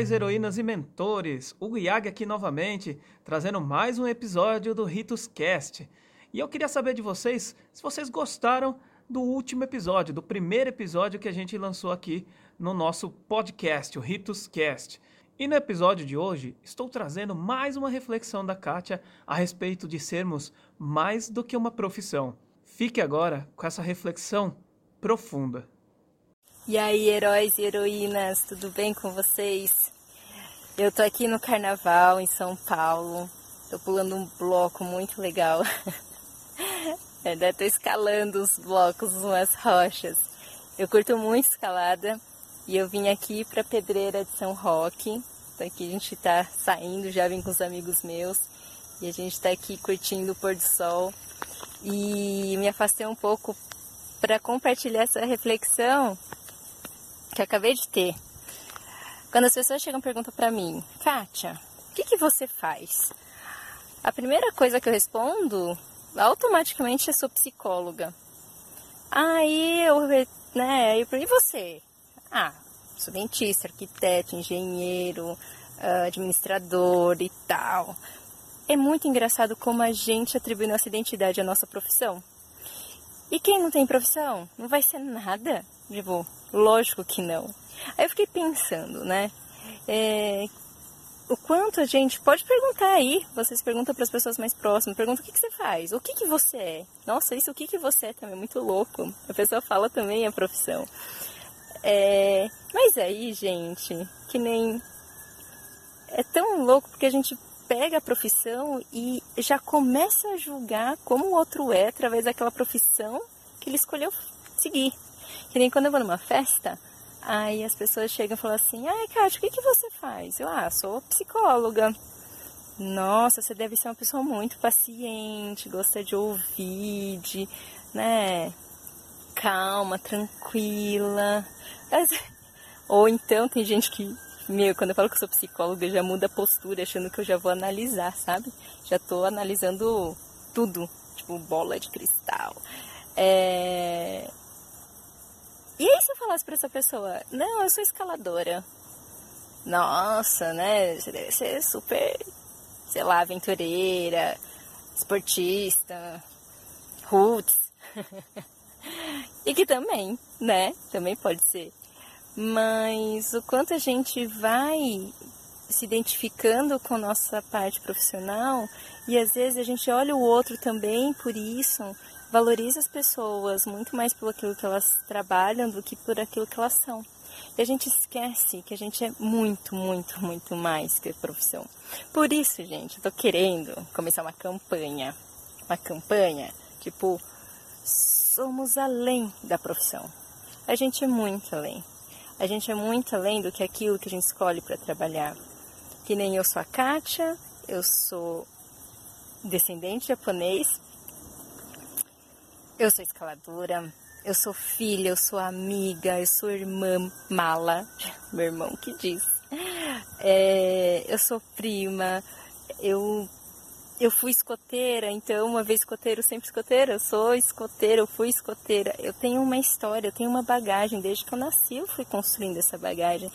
heróis, heroínas e mentores. O Yag aqui novamente, trazendo mais um episódio do Ritus Cast. E eu queria saber de vocês se vocês gostaram do último episódio, do primeiro episódio que a gente lançou aqui no nosso podcast, o Ritus Cast. E no episódio de hoje, estou trazendo mais uma reflexão da Kátia a respeito de sermos mais do que uma profissão. Fique agora com essa reflexão profunda. E aí, heróis e heroínas, tudo bem com vocês? Eu tô aqui no carnaval em São Paulo. Tô pulando um bloco muito legal. Ainda tô escalando os blocos, umas rochas. Eu curto muito escalada e eu vim aqui pra Pedreira de São Roque. Então aqui a gente tá saindo, já vim com os amigos meus e a gente tá aqui curtindo o pôr do sol. E me afastei um pouco para compartilhar essa reflexão que eu acabei de ter. Quando as pessoas chegam e perguntam para mim, Kátia, o que, que você faz? A primeira coisa que eu respondo, automaticamente, é sou psicóloga. Aí eu, né, aí, e você? Ah, sou dentista, arquiteto, engenheiro, ah, administrador e tal. É muito engraçado como a gente atribui nossa identidade à nossa profissão. E quem não tem profissão não vai ser nada. Tipo, lógico que não. Aí eu fiquei pensando, né? É, o quanto a gente pode perguntar aí, vocês perguntam para as pessoas mais próximas, pergunta o que, que você faz, o que, que você é. Nossa, isso o que, que você é também é muito louco. A pessoa fala também a profissão. É, mas aí, gente, que nem. É tão louco porque a gente pega a profissão e já começa a julgar como o outro é através daquela profissão que ele escolheu seguir. Que nem quando eu vou numa festa, aí as pessoas chegam e falam assim: Ai, Kátia, o que, que você faz? Eu, ah, sou psicóloga. Nossa, você deve ser uma pessoa muito paciente, gosta de ouvir, de, né, calma, tranquila. Ou então tem gente que meu, quando eu falo que eu sou psicóloga, já muda a postura, achando que eu já vou analisar, sabe? Já tô analisando tudo, tipo bola de cristal. É... Falasse pra essa pessoa, não, eu sou escaladora. Nossa, né? Você deve ser super, sei lá, aventureira, esportista, roots. e que também, né? Também pode ser mas o quanto a gente vai se identificando com nossa parte profissional e às vezes a gente olha o outro também por isso, valoriza as pessoas muito mais pelo aquilo que elas trabalham do que por aquilo que elas são. E a gente esquece que a gente é muito, muito, muito mais que profissão. Por isso, gente, eu tô querendo começar uma campanha. Uma campanha, tipo, somos além da profissão. A gente é muito além. A gente é muito além do que aquilo que a gente escolhe para trabalhar. Que nem eu sou a Kátia, eu sou descendente japonês, eu sou escaladora, eu sou filha, eu sou amiga, eu sou irmã mala, meu irmão que diz. É, eu sou prima, eu eu fui escoteira, então uma vez escoteiro, sempre escoteira. Eu sou escoteira, eu fui escoteira. Eu tenho uma história, eu tenho uma bagagem. Desde que eu nasci, eu fui construindo essa bagagem.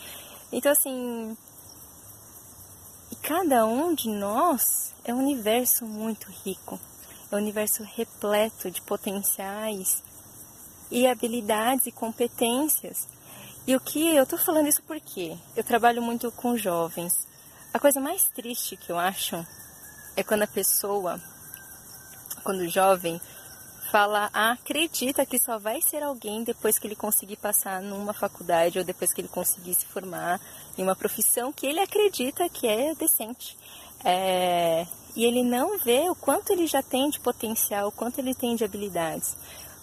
Então, assim. Cada um de nós é um universo muito rico. É um universo repleto de potenciais e habilidades e competências. E o que eu tô falando isso porque eu trabalho muito com jovens. A coisa mais triste que eu acho é quando a pessoa, quando o jovem, fala, ah, acredita que só vai ser alguém depois que ele conseguir passar numa faculdade ou depois que ele conseguir se formar em uma profissão que ele acredita que é decente. É, e ele não vê o quanto ele já tem de potencial, o quanto ele tem de habilidades.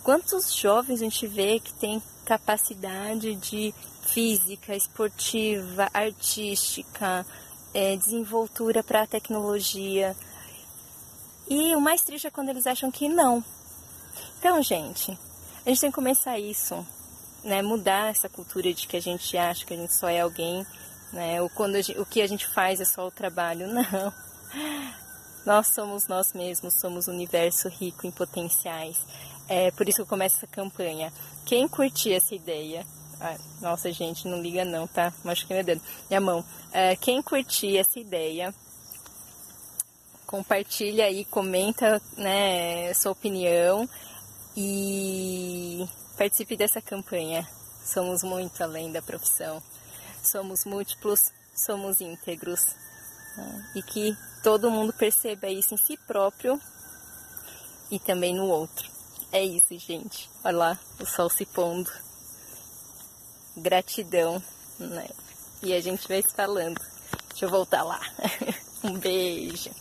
Quantos jovens a gente vê que tem capacidade de física, esportiva, artística, é, desenvoltura para a tecnologia. E o mais triste é quando eles acham que não. Então, gente, a gente tem que começar isso, né? Mudar essa cultura de que a gente acha que a gente só é alguém, né? Ou quando gente, o que a gente faz é só o trabalho. Não. Nós somos nós mesmos, somos um universo rico em potenciais. É por isso que eu começo essa campanha. Quem curtir essa ideia Ah, nossa, gente, não liga não, tá? Machuquei meu dedo. Minha mão. É, quem curtir essa ideia, compartilha aí, comenta, né, sua opinião e participe dessa campanha. Somos muito além da profissão. Somos múltiplos, somos íntegros. E que todo mundo perceba isso em si próprio e também no outro. É isso, gente. Olha lá o sol se pondo. Gratidão, né? E a gente vai se falando. Deixa eu voltar lá. um beijo.